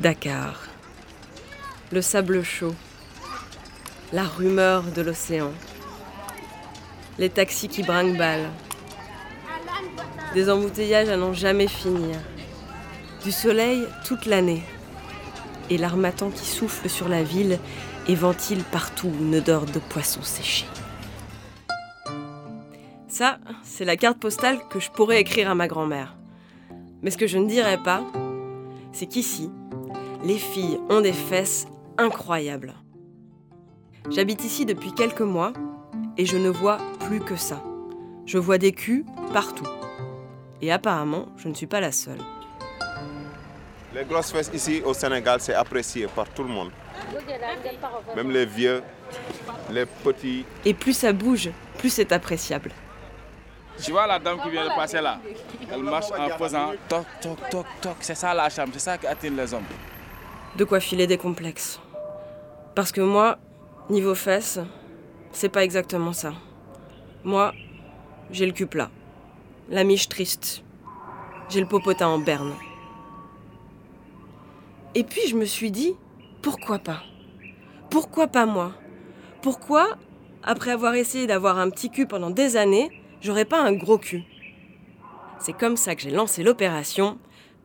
Dakar. Le sable chaud. La rumeur de l'océan. Les taxis qui brinquent-balles. Des embouteillages à n'en jamais finir. Du soleil toute l'année. Et l'armatan qui souffle sur la ville et ventile partout une odeur de poisson séché. Ça, c'est la carte postale que je pourrais écrire à ma grand-mère. Mais ce que je ne dirais pas, c'est qu'ici, les filles ont des fesses incroyables. J'habite ici depuis quelques mois et je ne vois plus que ça. Je vois des culs partout. Et apparemment, je ne suis pas la seule. Les grosses fesses ici au Sénégal, c'est apprécié par tout le monde. Même les vieux, les petits. Et plus ça bouge, plus c'est appréciable. Tu vois la dame qui vient de passer là? Elle marche en faisant toc, toc, toc, toc. C'est ça la chambre, c'est ça qui attire les hommes. De quoi filer des complexes. Parce que moi, niveau fesses, c'est pas exactement ça. Moi, j'ai le cul plat. La miche triste. J'ai le popotin en berne. Et puis je me suis dit, pourquoi pas? Pourquoi pas moi? Pourquoi, après avoir essayé d'avoir un petit cul pendant des années, j'aurais pas un gros cul? C'est comme ça que j'ai lancé l'opération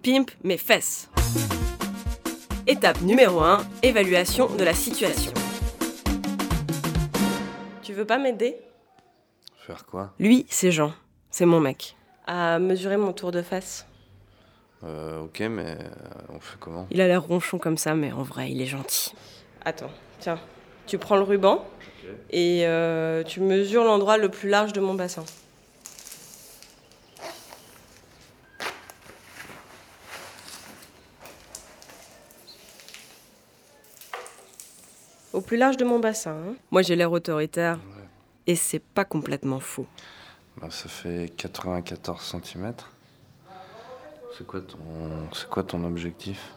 Pimp mes fesses. Étape numéro 1, évaluation de la situation. Tu veux pas m'aider? Faire quoi? Lui, c'est Jean. C'est mon mec. À mesurer mon tour de face. Euh, ok, mais euh, on fait comment? Il a l'air ronchon comme ça, mais en vrai, il est gentil. Attends, tiens. Tu prends le ruban et euh, tu mesures l'endroit le plus large de mon bassin. Au plus large de mon bassin. hein. Moi, j'ai l'air autoritaire. Et c'est pas complètement faux. Bah, Ça fait 94 cm. C'est quoi ton, c'est quoi ton objectif?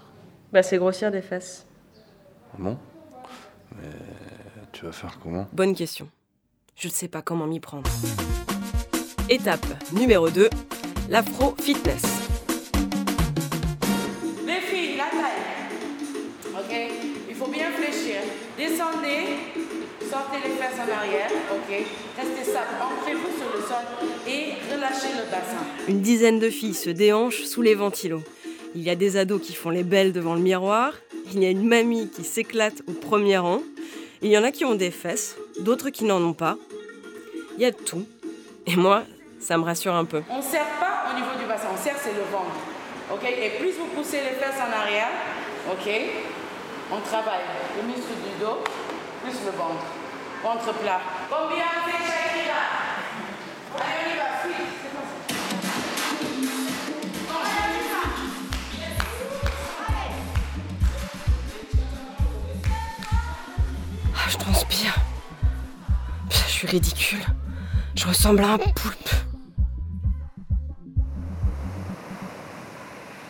Bah, c'est grossir des fesses. Bon? Mais tu vas faire comment? Bonne question. Je ne sais pas comment m'y prendre. Étape numéro 2, l'afro-fitness. Descendez, sortez les fesses en arrière. Ok Restez stable. Ancrez-vous sur le sol et relâchez le bassin. Une dizaine de filles se déhanchent sous les ventilos. Il y a des ados qui font les belles devant le miroir. Il y a une mamie qui s'éclate au premier rang. Il y en a qui ont des fesses, d'autres qui n'en ont pas. Il y a de tout. Et moi, ça me rassure un peu. On ne serre pas au niveau du bassin. On serre, c'est le ventre. Ok Et plus vous poussez les fesses en arrière, ok On travaille le muscle du dos, plus le ventre. Ventre plat. Combien Shakira Allez, on y va, vite. C'est comme ça. Ah, je transpire. Je suis ridicule. Je ressemble à un poulpe.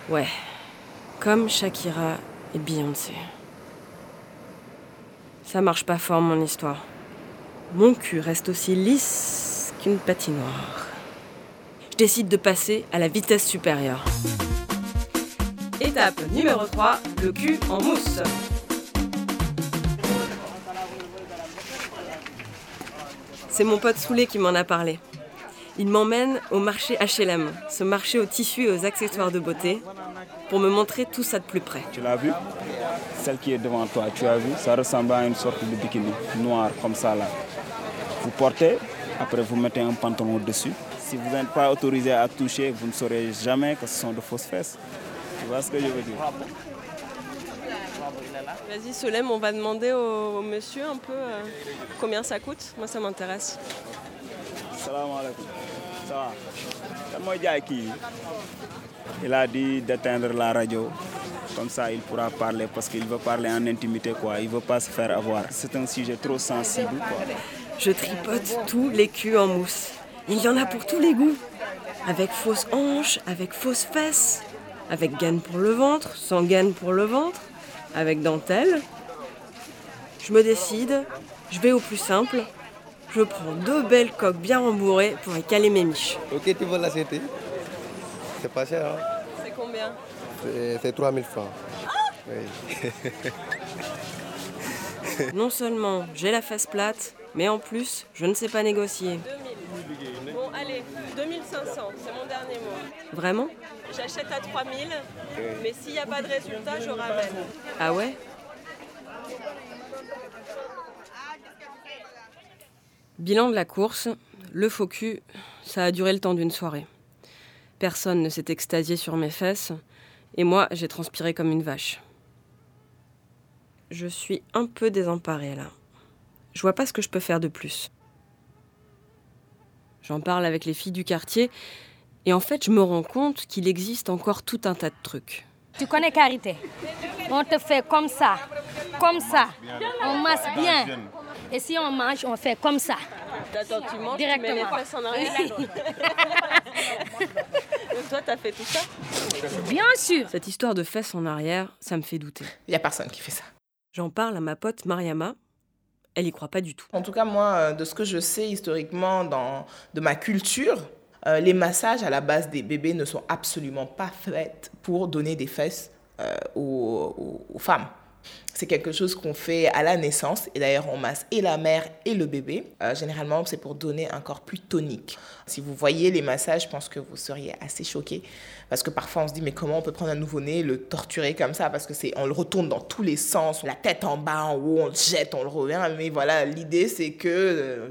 Ouais, comme Shakira et Beyoncé. Ça marche pas fort mon histoire. Mon cul reste aussi lisse qu'une patinoire. Je décide de passer à la vitesse supérieure. Étape numéro 3, le cul en mousse. C'est mon pote Soulé qui m'en a parlé. Il m'emmène au marché HLM, ce marché aux tissus et aux accessoires de beauté, pour me montrer tout ça de plus près. Tu l'as vu? Celle qui est devant toi, tu as vu Ça ressemble à une sorte de bikini noir comme ça là. Vous portez, après vous mettez un pantalon dessus. Si vous n'êtes pas autorisé à toucher, vous ne saurez jamais que ce sont de fausses fesses. Tu vois ce que je veux dire? Vas-y Solem, on va demander au, au monsieur un peu euh, combien ça coûte. Moi ça m'intéresse. Salam alaikum. Ça va? Il a dit d'éteindre la radio. Comme ça, il pourra parler parce qu'il veut parler en intimité, quoi. Il veut pas se faire avoir. C'est un sujet trop sensible, quoi. Je tripote tous les culs en mousse. Il y en a pour tous les goûts. Avec fausse hanche, avec fausse fesse, avec gaine pour le ventre, sans gaine pour le ventre, avec dentelle. Je me décide, je vais au plus simple. Je prends deux belles coques bien rembourrées pour y caler mes miches. Ok, tu veux l'acheter? C'est pas cher, hein? C'est combien? C'est c'est 3000 francs. non seulement j'ai la fesse plate, mais en plus, je ne sais pas négocier. 2000. Bon, allez, 2500, c'est mon dernier mot. Vraiment? J'achète à 3000, mais s'il n'y a pas de résultat, je ramène. Ah ouais? Bilan de la course, le faux cul, ça a duré le temps d'une soirée. Personne ne s'est extasié sur mes fesses, et moi, j'ai transpiré comme une vache. Je suis un peu désemparée là. Je vois pas ce que je peux faire de plus. J'en parle avec les filles du quartier, et en fait, je me rends compte qu'il existe encore tout un tas de trucs. Tu connais Carité On te fait comme ça, comme ça. On masse bien. Et si on mange, on fait comme ça. Attends, tu manges, Directement. tu mets les en arrière. Toi, t'as fait tout ça Bien sûr. Cette histoire de fesses en arrière, ça me fait douter. Il n'y a personne qui fait ça. J'en parle à ma pote Mariama. Elle y croit pas du tout. En tout cas, moi, euh, de ce que je sais historiquement dans, de ma culture, euh, les massages à la base des bébés ne sont absolument pas faits pour donner des fesses euh, aux, aux- aux femmes. C'est quelque chose qu'on fait à la naissance et d'ailleurs on masse et la mère et le bébé. Euh, généralement c'est pour donner un corps plus tonique. Si vous voyez les massages, je pense que vous seriez assez choqués parce que parfois on se dit mais comment on peut prendre un nouveau-né, le torturer comme ça? Parce que c'est on le retourne dans tous les sens, la tête en bas, en haut, on le jette, on le revient. Mais voilà, l'idée c'est que euh,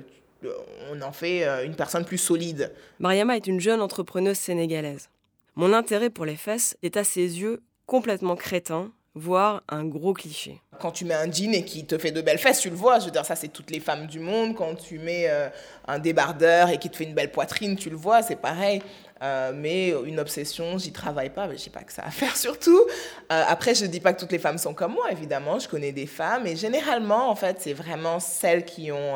on en fait euh, une personne plus solide. Mariama est une jeune entrepreneuse sénégalaise. Mon intérêt pour les fesses est à ses yeux complètement crétin, voire un gros cliché. Quand tu mets un jean et qui te fait de belles fesses, tu le vois. Je veux dire, ça, c'est toutes les femmes du monde. Quand tu mets euh, un débardeur et qui te fait une belle poitrine, tu le vois, c'est pareil. Euh, mais une obsession, j'y travaille pas, mais j'ai pas que ça à faire surtout. Euh, après, je dis pas que toutes les femmes sont comme moi, évidemment. Je connais des femmes et généralement, en fait, c'est vraiment celles qui ont.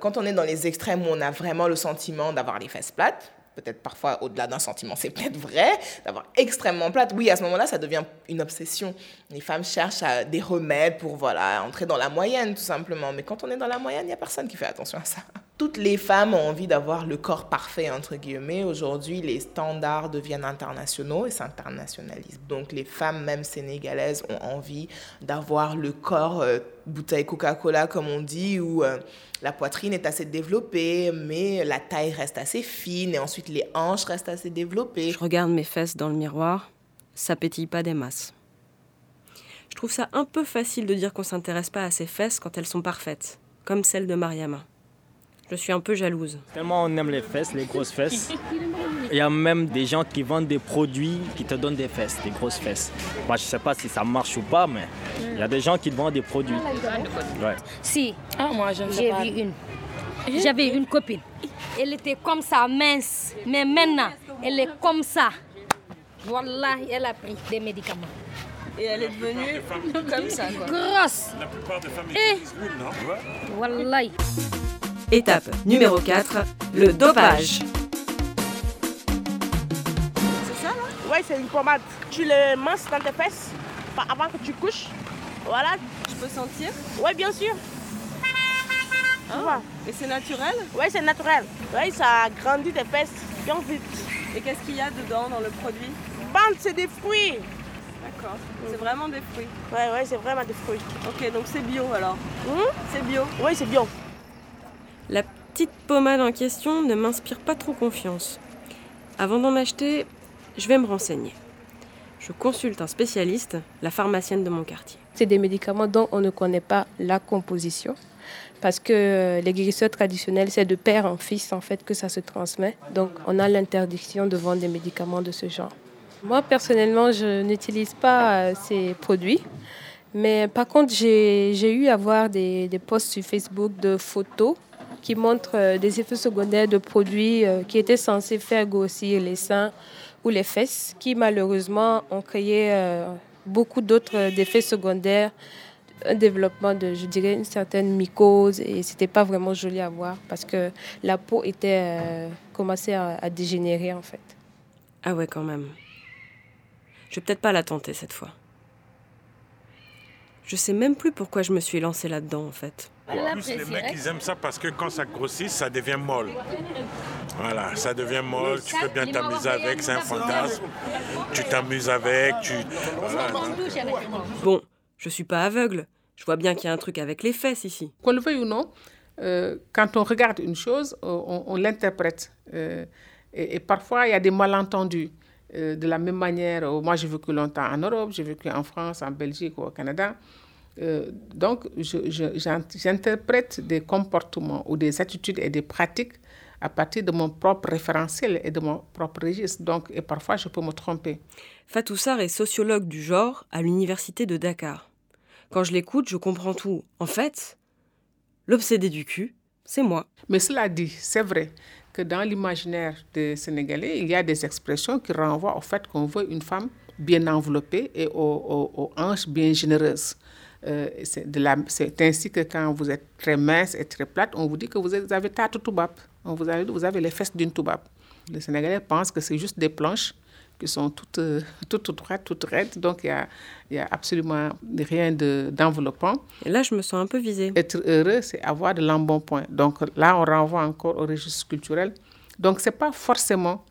quand on est dans les extrêmes où on a vraiment le sentiment d'avoir les fesses plates, peut-être parfois au-delà d'un sentiment, c'est peut-être vrai, d'avoir extrêmement plate. Oui, à ce moment-là, ça devient une obsession. Les femmes cherchent des remèdes pour voilà, entrer dans la moyenne, tout simplement. Mais quand on est dans la moyenne, il n'y a personne qui fait attention à ça. Toutes les femmes ont envie d'avoir le corps parfait, entre guillemets. Aujourd'hui, les standards deviennent internationaux et s'internationalisent. Donc, les femmes, même sénégalaises, ont envie d'avoir le corps euh, bouteille Coca-Cola, comme on dit, où euh, la poitrine est assez développée, mais la taille reste assez fine, et ensuite les hanches restent assez développées. Je regarde mes fesses dans le miroir, ça pétille pas des masses. Je trouve ça un peu facile de dire qu'on s'intéresse pas à ses fesses quand elles sont parfaites, comme celle de Mariama. Je suis un peu jalouse. Tellement on aime les fesses, les grosses fesses. Il y a même des gens qui vendent des produits qui te donnent des fesses, des grosses fesses. Moi, je sais pas si ça marche ou pas, mais il y a des gens qui te vendent des produits. Ouais. Si, Ah, moi, je ne j'ai vu une. J'avais une copine. Elle était comme ça, mince. Mais maintenant, elle est comme ça. Voilà, elle a pris des médicaments. Et elle est devenue comme ça, quoi. Grosse. Et voilà. Étape numéro 4, le dopage. Ouais, c'est une pommade. Tu le masses dans tes fesses avant que tu couches. Voilà. Je peux sentir? Ouais, bien sûr. Tu vois. Et c'est naturel? Ouais, c'est naturel. Ouais, ça grandit tes fesses bien vite. Et qu'est-ce qu'il y a dedans dans le produit? Bande, c'est des fruits. D'accord. C'est vraiment des fruits. Ouais, ouais, c'est vraiment des fruits. Ok, donc c'est bio alors Hum? C'est bio? Oui, c'est bio. La petite pommade en question ne m'inspire pas trop confiance. Avant d'en acheter, je vais me renseigner. Je consulte un spécialiste, la pharmacienne de mon quartier. C'est des médicaments dont on ne connaît pas la composition. Parce que euh, les guérisseurs traditionnels, c'est de père en fils en fait que ça se transmet. Donc on a l'interdiction de vendre des médicaments de ce genre. Moi personnellement, je n'utilise pas euh, ces produits. Mais par contre, j'ai eu à voir des posts sur Facebook de photos qui montrent euh, des effets secondaires de produits euh, qui étaient censés faire grossir les seins ou les fesses, qui malheureusement ont créé euh, beaucoup d'autres effets secondaires, un développement de, je dirais, une certaine mycose, et c'était pas vraiment joli à voir parce que la peau était commençait à, à dégénérer en fait. Ah ouais, quand même. Je vais peut-être pas la tenter cette fois. Je sais même plus pourquoi je me suis lancée là-dedans en fait. En plus, les mecs, ils aiment ça parce que quand ça grossit, ça devient molle. Voilà, ça devient molle, tu peux bien t'amuser avec, c'est un fantasme. Tu t'amuses avec, tu... Bon, je suis pas aveugle. Je vois bien qu'il y a un truc avec les fesses ici. Qu'on le veuille ou non, euh, quand on regarde une chose, on, l'interprète. Euh, et, parfois, il y a des malentendus. Euh, de la même manière, moi j'ai vécu longtemps en Europe, j'ai vécu en France, en Belgique ou au Canada. Donc, j'interprète des comportements ou des attitudes et des pratiques à partir de mon propre référentiel et de mon propre registre. Donc, et parfois, je peux me tromper. Fatou Sarr est sociologue du genre à l'université de Dakar. Quand je l'écoute, je comprends tout. En fait, l'obsédé du cul, c'est moi. Mais cela dit, c'est vrai que dans l'imaginaire des Sénégalais, il y a des expressions qui renvoient au fait qu'on veut une femme bien enveloppée et aux, hanches bien généreuses. Euh, c'est ainsi que quand vous êtes très mince et très plate, on vous dit que vous avez tatu toubab. Vous avez, vous avez les fesses d'une toubab. Les Sénégalais pensent que c'est juste des planches qui sont toutes, euh, toutes droites, toutes raides. Donc, il n'y a, a, absolument rien d'enveloppant. Et là, je me sens un peu visée. Être heureux, c'est avoir de l'embonpoint. Donc, là, on renvoie encore au registre culturel. Donc, ce n'est pas forcément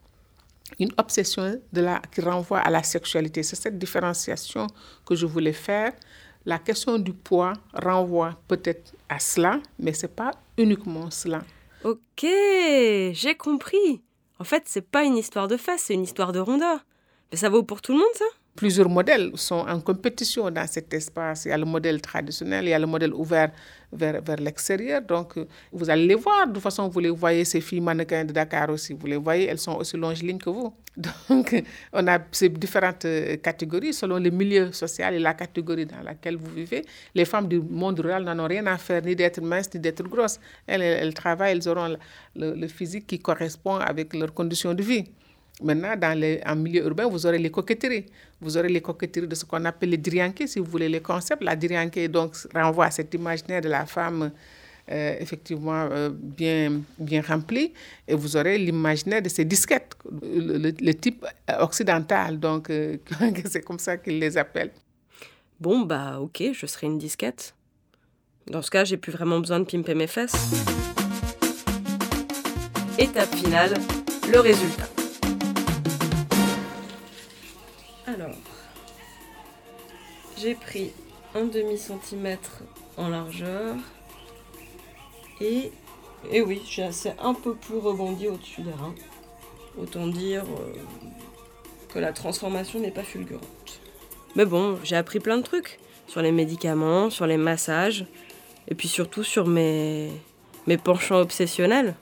une obsession de la, qui renvoie à la sexualité. C'est cette différenciation que je voulais faire. La question du poids renvoie peut-être à cela, mais ce n'est pas uniquement cela. Ok, j'ai compris. En fait, c'est pas une histoire de fesses, c'est une histoire de rondeur. Mais ça vaut pour tout le monde, ça? Plusieurs modèles sont en compétition dans cet espace. Il y a le modèle traditionnel, il y a le modèle ouvert vers, vers l'extérieur. Donc, vous allez les voir. De toute façon, vous les voyez, ces filles mannequins de Dakar aussi. Vous les voyez, elles sont aussi longilines que vous. Donc, on a ces différentes euh, catégories selon le milieu social et la catégorie dans laquelle vous vivez. Les femmes du monde rural n'en ont rien à faire, ni d'être minces, ni d'être grosses. Elles, travaillent, elles auront le physique qui correspond avec leurs conditions de vie. Maintenant, dans les, en milieu urbain, vous aurez les coquetteries. Vous aurez les coquetteries de ce qu'on appelle les dirianké, si vous voulez les concepts. La dirianké, donc, renvoie à cet imaginaire de la femme euh, effectivement euh, bien, bien remplie. Et vous aurez l'imaginaire de ces disquettes, le, type occidental. Donc, euh, c'est comme ça qu'ils les appellent. Bon, bah, ok, je serai une disquette. Dans ce cas, j'ai plus vraiment besoin de pimper mes fesses. Étape finale, le résultat. Alors, j'ai pris un demi centimètre en largeur et, et oui, j'ai assez un peu plus rebondi au-dessus des reins. Autant dire euh, que la transformation n'est pas fulgurante. Mais bon, j'ai appris plein de trucs sur les médicaments, sur les massages, et puis surtout sur mes, mes penchants obsessionnels.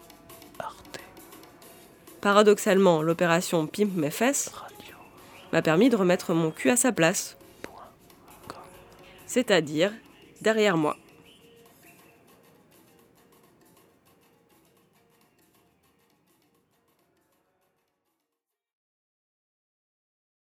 Paradoxalement, l'opération Pimp mes fesses m'a permis de remettre mon cul à sa place. C'est-à-dire derrière moi.